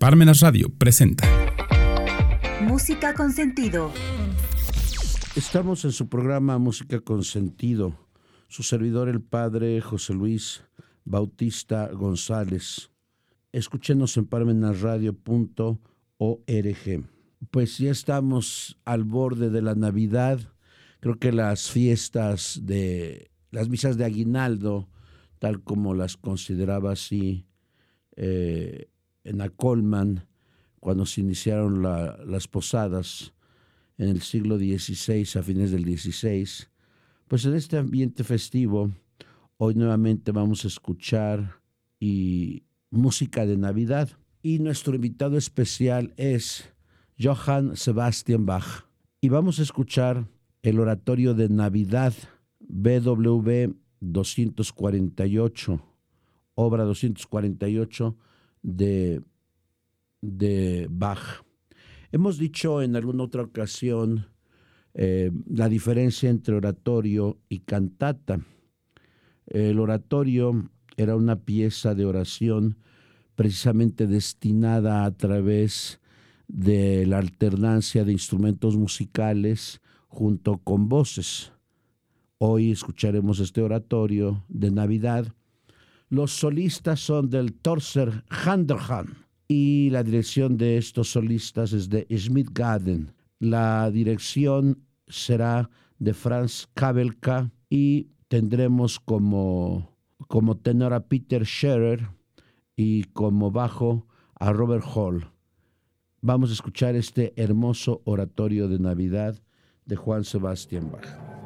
Parmenas Radio presenta Música con sentido. Estamos en su programa Música con sentido. Su servidor, el padre José Luis Bautista González. Escúchenos en parmenasradio.org. Pues ya estamos al borde de la Navidad. Creo que las fiestas de las misas de aguinaldo, tal como las consideraba así eh, en Acolman, cuando se iniciaron las posadas en el siglo XVI, a fines del XVI, pues en este ambiente festivo, hoy nuevamente vamos a escuchar música de Navidad. Y nuestro invitado especial es Johann Sebastian Bach. Y vamos a escuchar el oratorio de Navidad BWV 248, obra 248 de, de Bach. Hemos dicho en alguna otra ocasión eh, la diferencia entre oratorio y cantata. El oratorio era una pieza de oración precisamente destinada a través de la alternancia de instrumentos musicales junto con voces. Hoy escucharemos este oratorio de Navidad. Los solistas son del Torser Handerhan y la dirección de estos solistas es de Schmidt Gaden. La dirección será de Franz Kabelka y tendremos como, como tenor a Peter Scherer y como bajo a Robert Hall. Vamos a escuchar este hermoso oratorio de Navidad de Juan Sebastián Bach.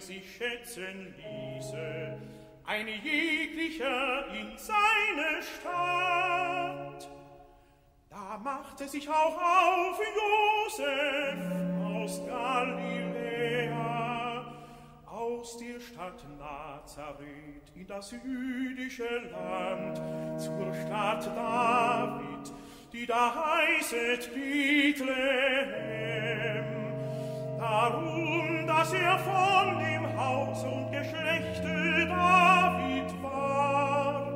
sich schätzen ließe, ein jeglicher in seine Stadt. Da machte sich auch auf Josef aus Galiläa, aus der Stadt Nazareth in das jüdische Land, zur Stadt David, die da heißet Bethlehem. Darum was er von dem Haus und Geschlechte David war,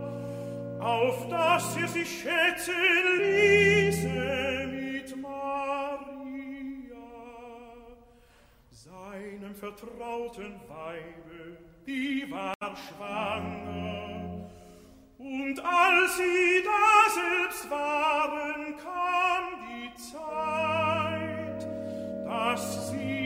auf dass er sich schätzen ließe mit Maria, seinem vertrauten Weibe, die war schwanger, und als sie daselbst waren, kam die Zeit, dass sie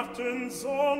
Weihnachten so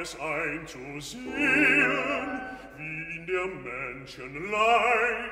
es einzusehen, wie in der Menschen Leid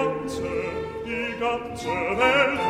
ganze, die ganze Welt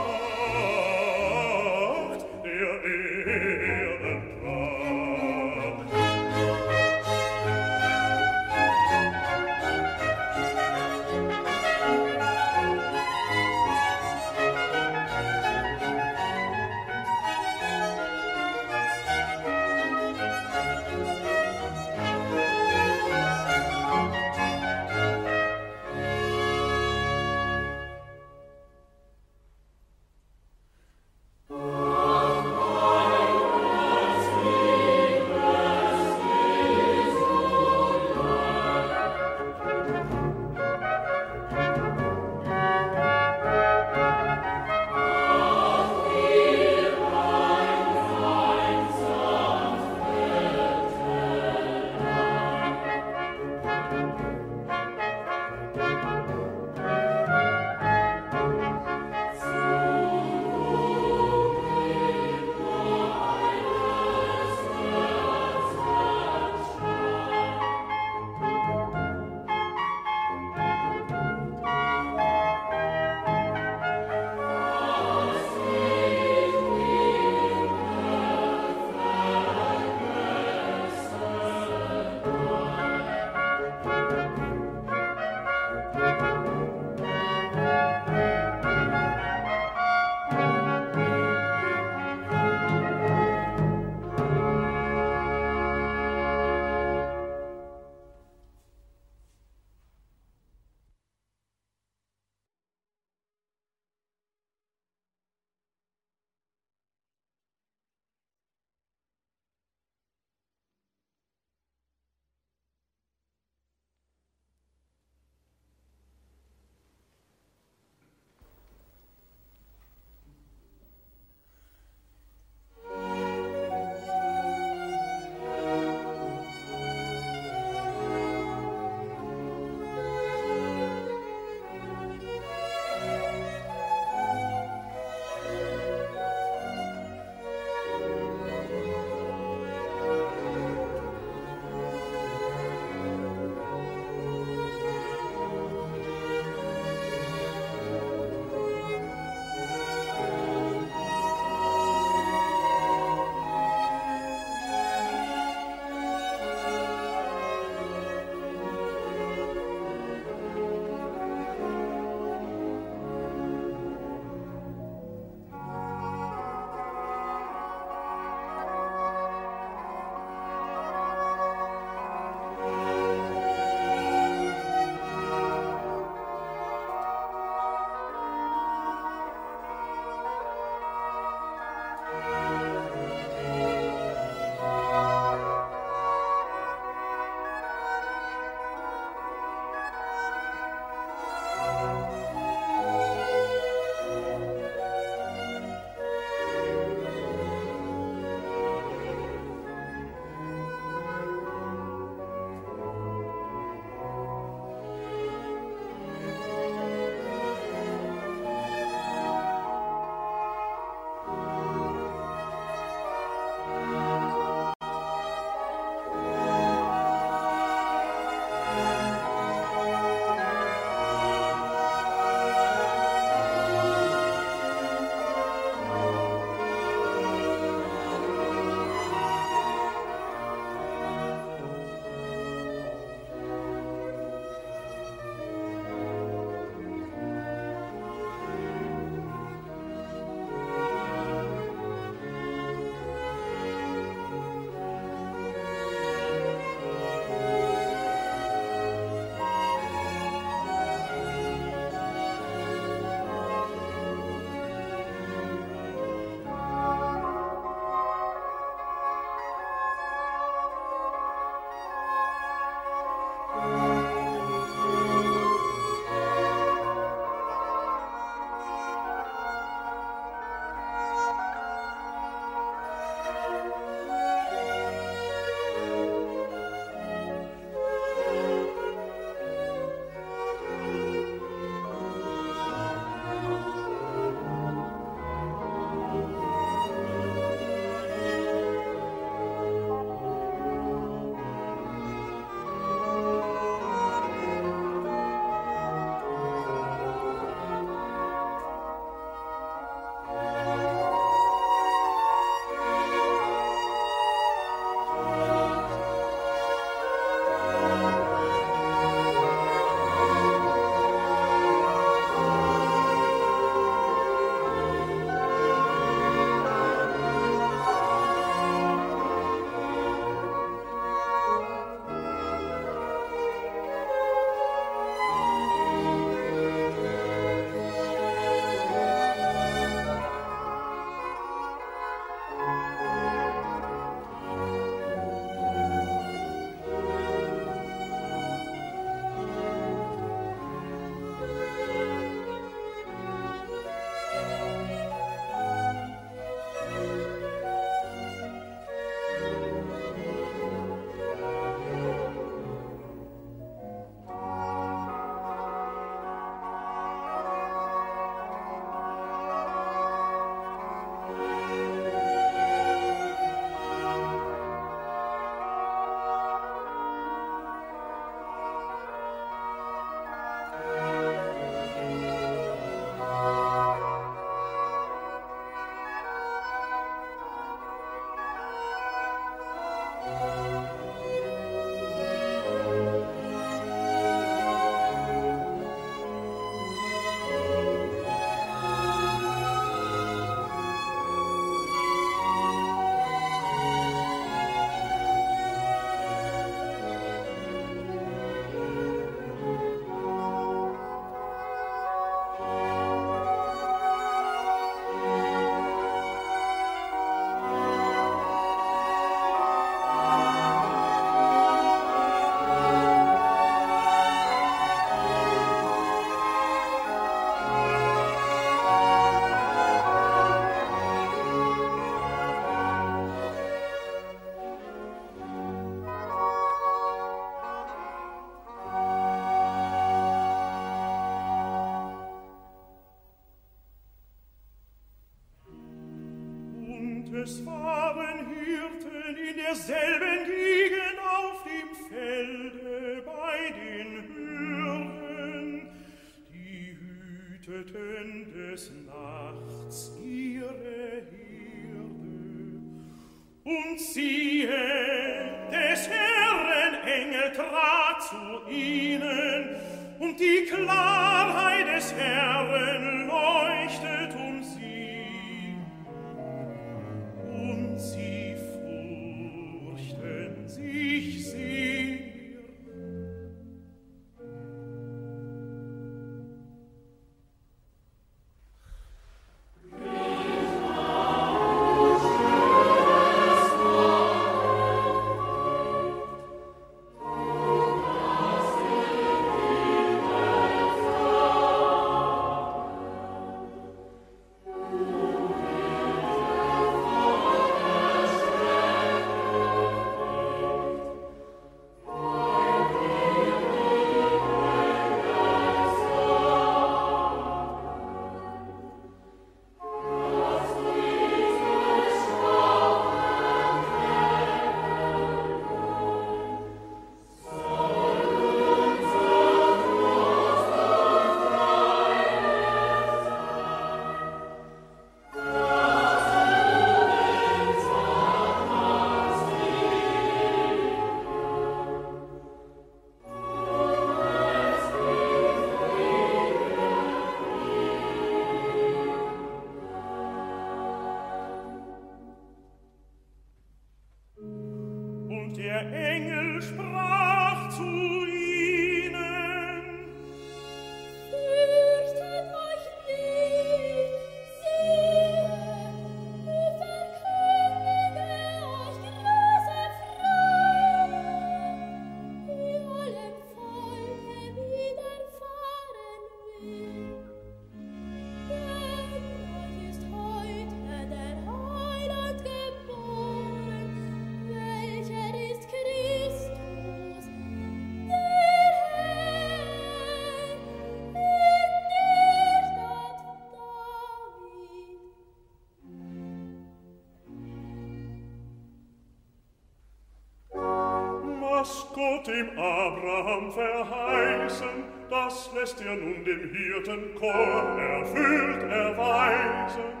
dem Abraham verheißen, das lässt er nun dem Hirtenchor erfüllt erweisen.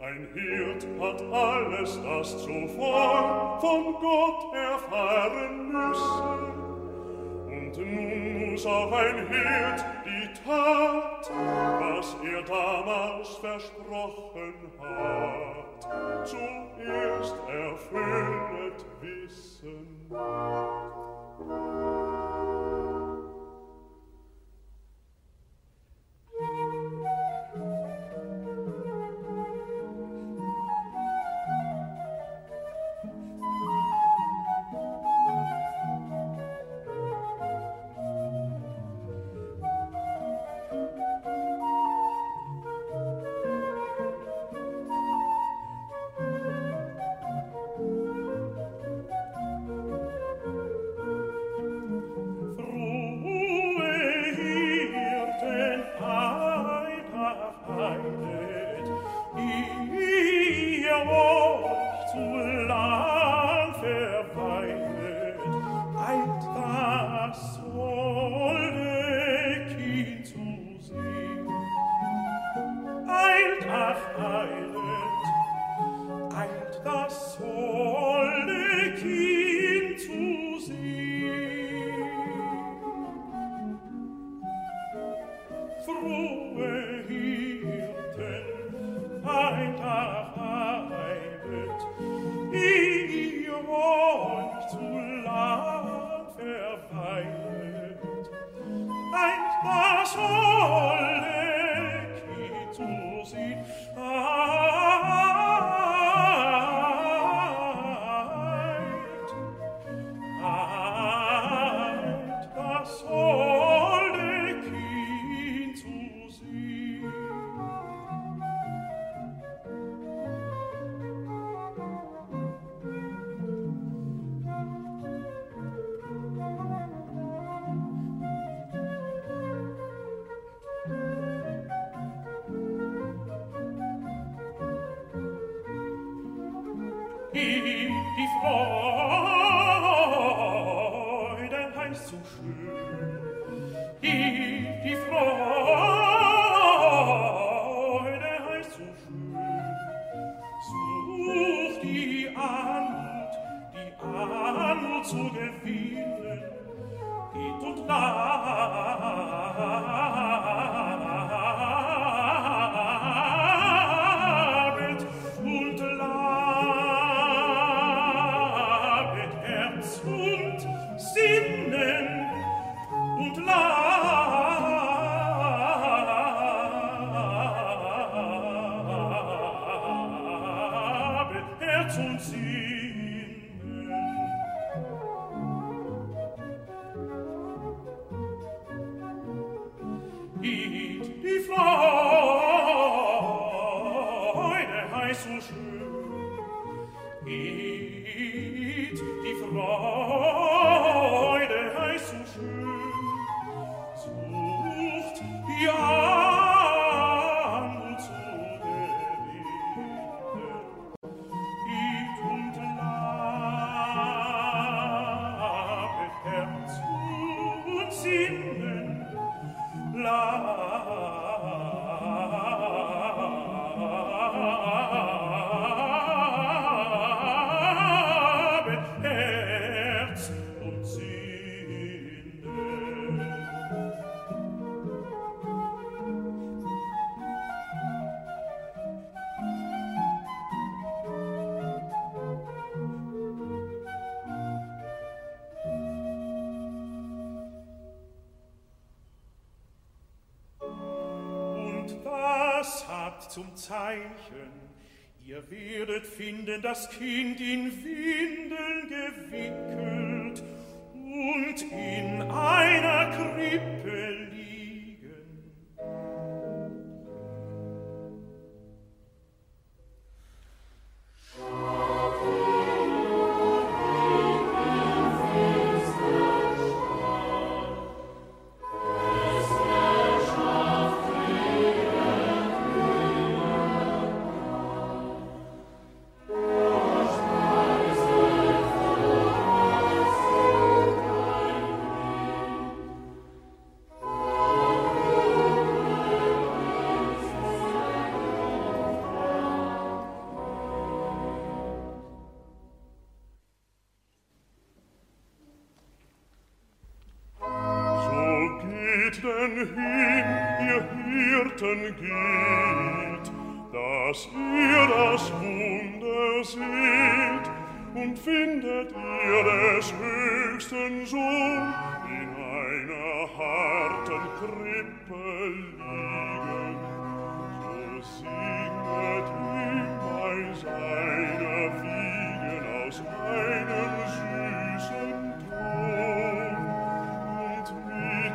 Ein Hirt hat alles, das zuvor von Gott erfahren müssen. Und nun muss auch ein Hirt die Tat, was er damals versprochen he finden das Kind in Wien.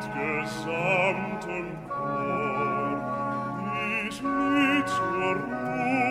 gesamtem Chor, dies Lied zur Ruhe,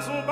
son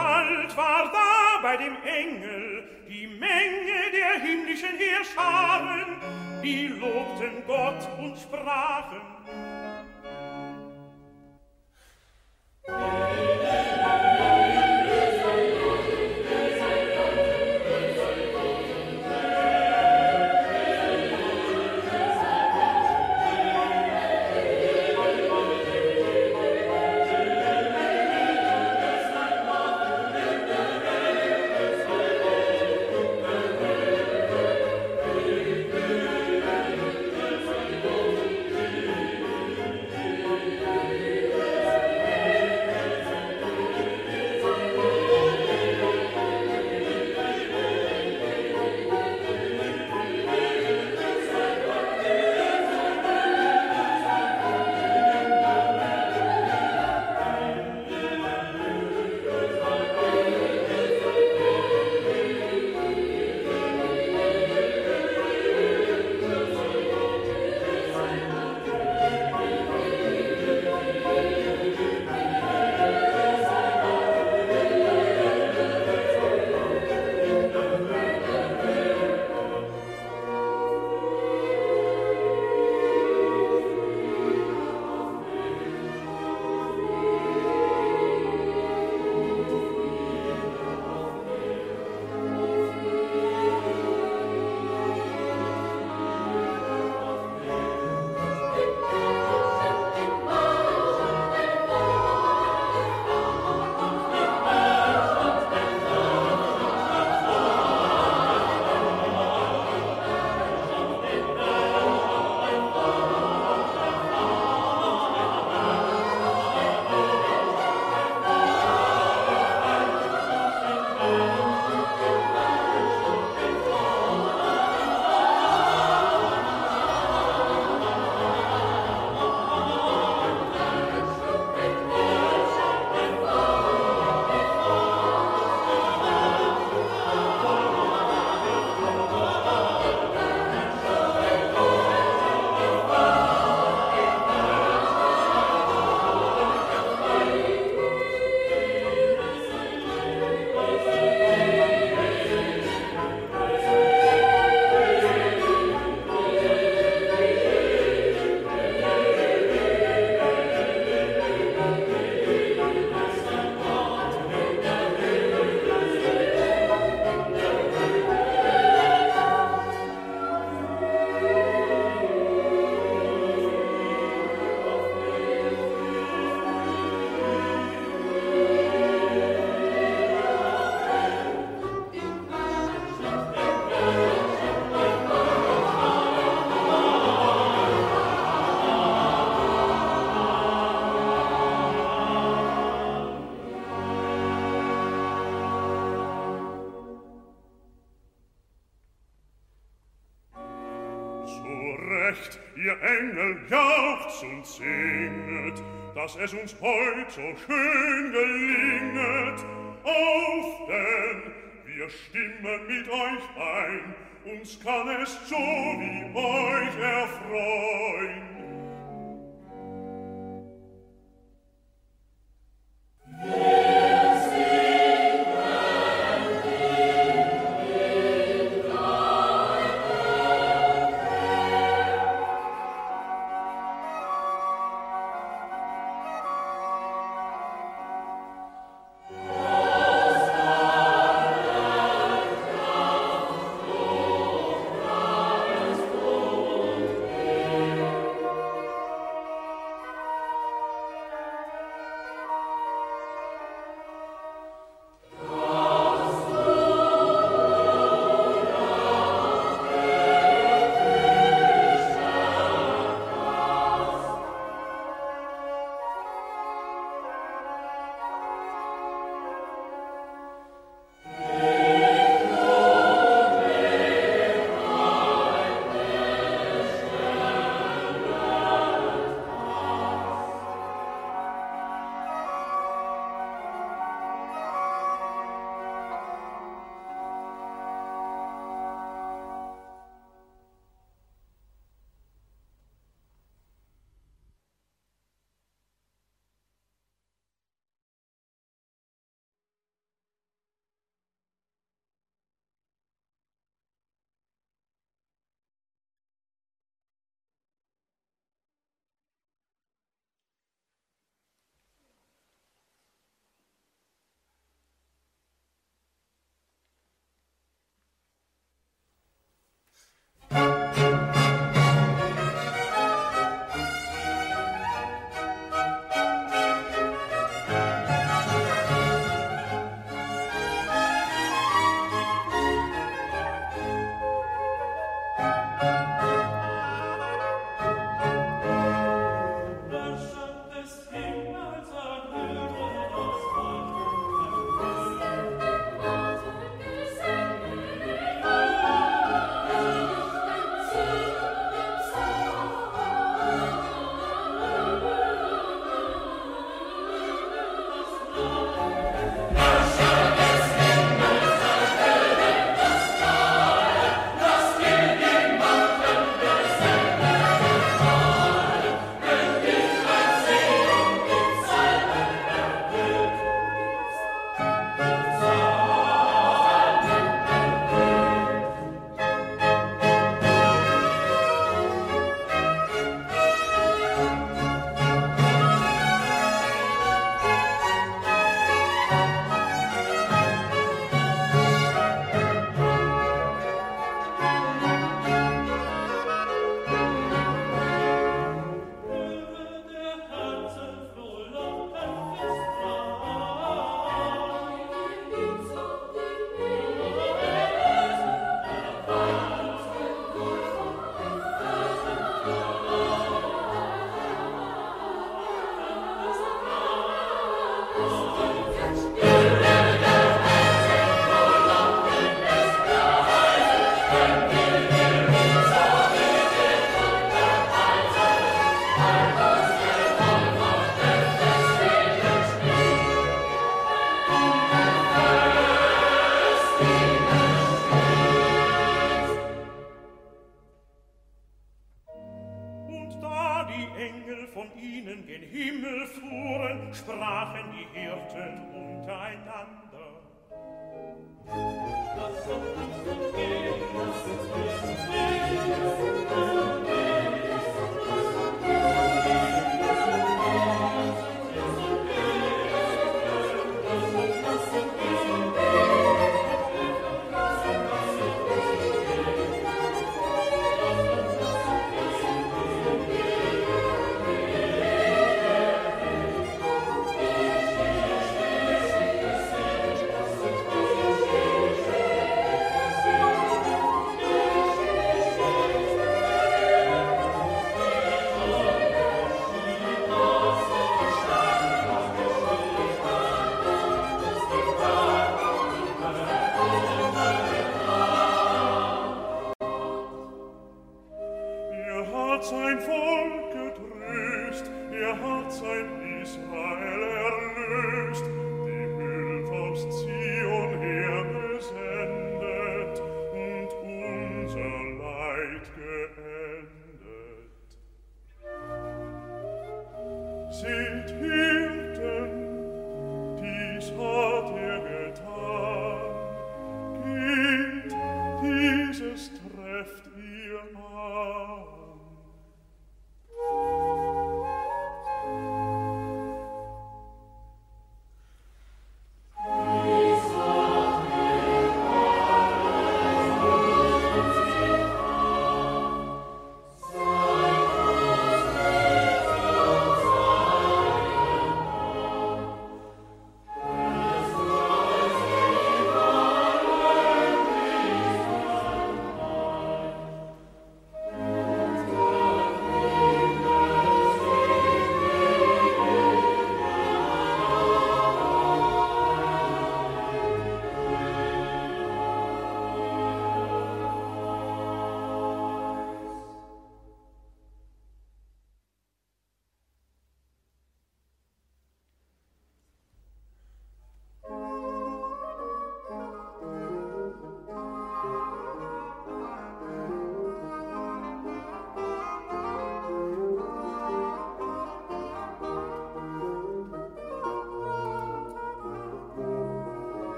das uns singet, dass es uns heut so schön gelinget. Auf denn, wir stimmen mit euch ein, uns kann es so wie euch erfreuen.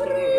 understand.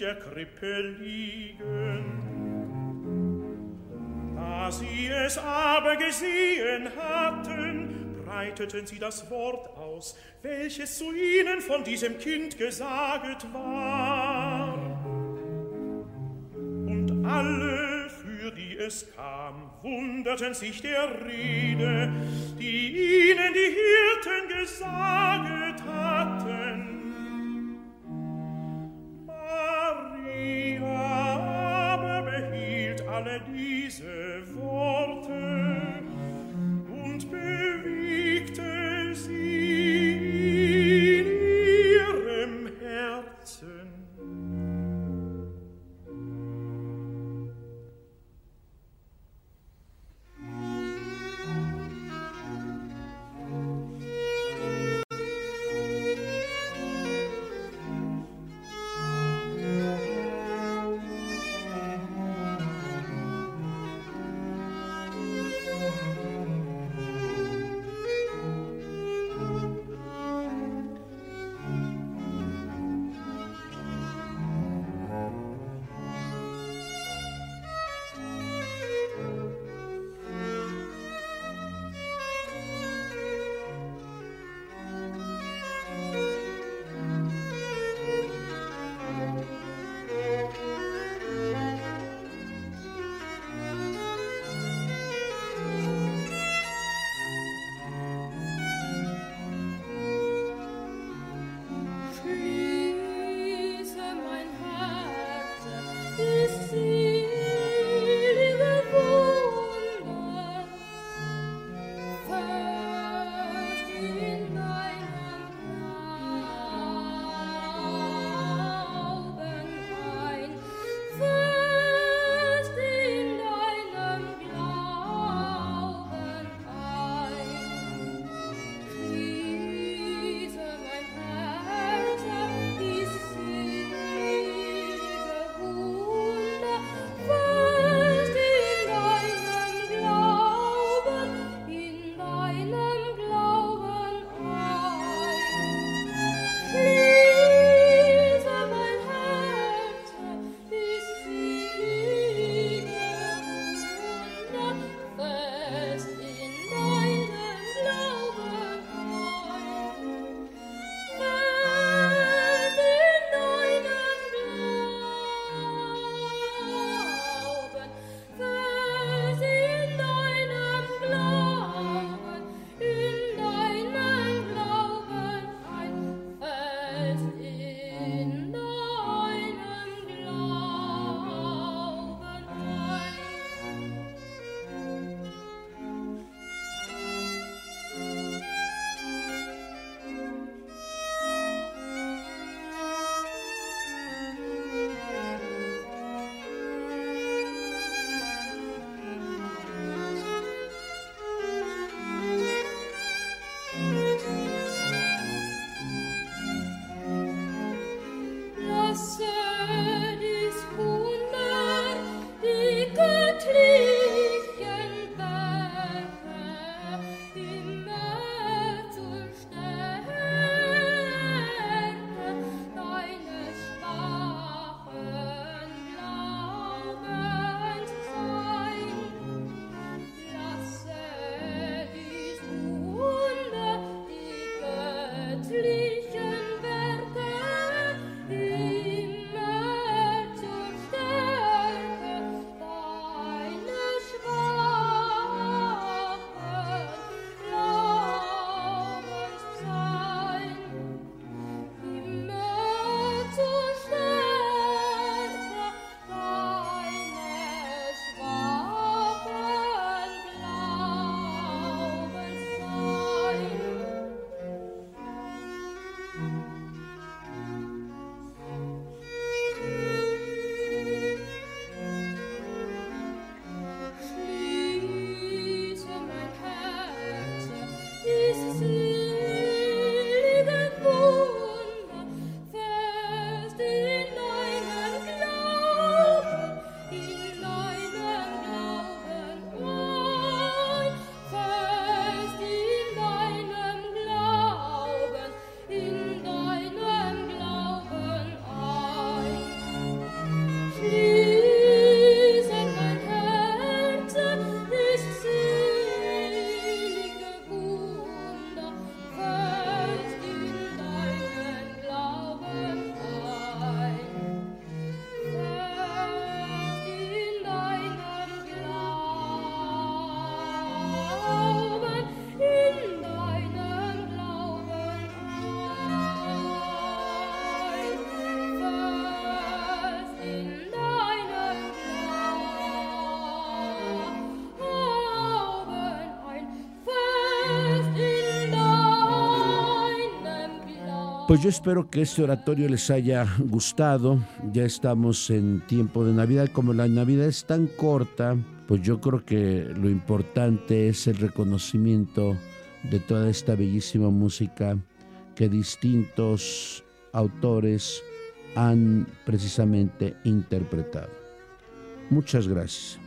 Der Krippe liegen. Da sie es aber gesehen hatten, breiteten sie das Wort aus, welches zu ihnen von diesem Kind gesaget war. Und alle, für die es kam, wunderten sich der Rede, die ihnen die Hirten gesaget Pues yo espero que este oratorio les haya gustado. Ya estamos en tiempo de Navidad. Como la Navidad es tan corta, pues yo creo que lo importante es el reconocimiento de toda esta bellísima música que distintos autores han precisamente interpretado. Muchas gracias.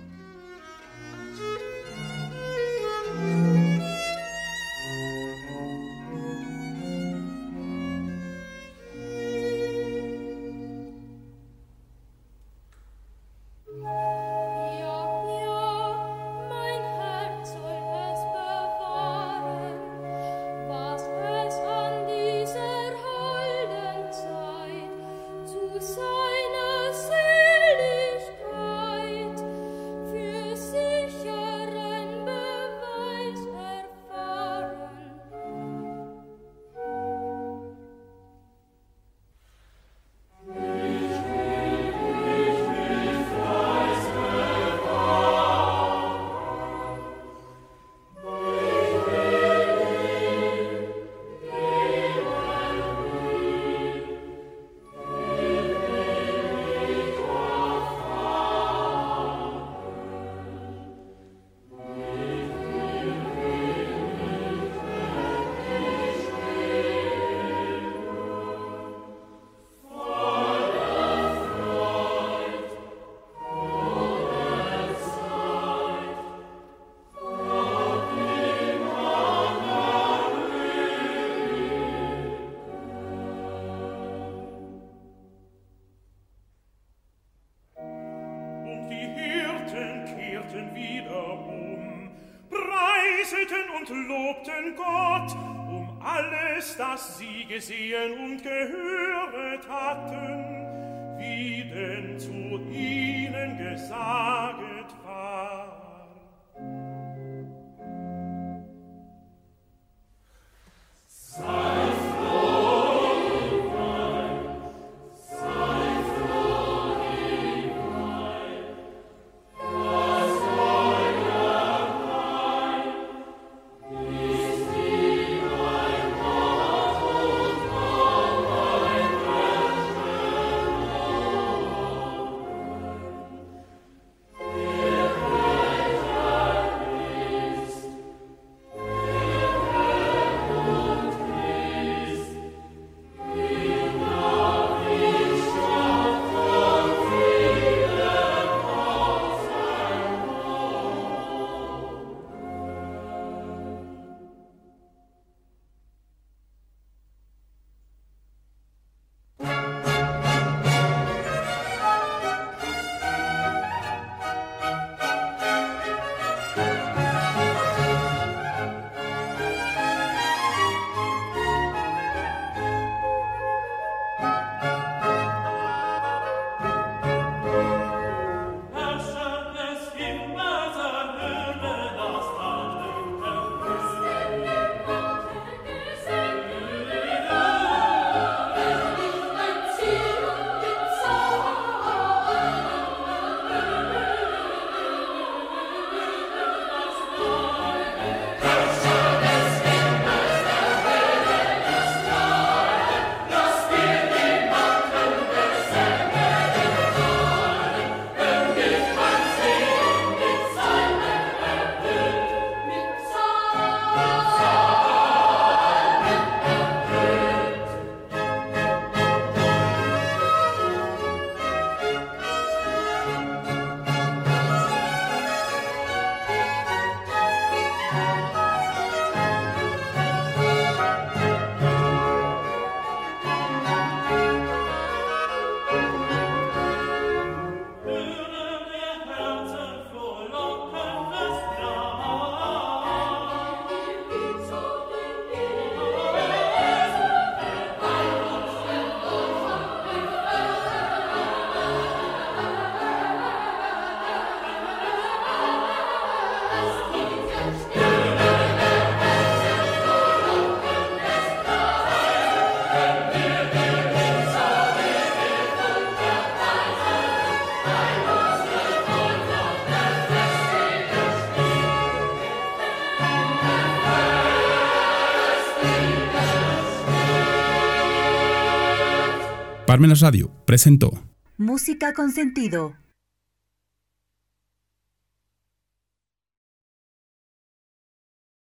Parmenas Radio presentó Música con sentido.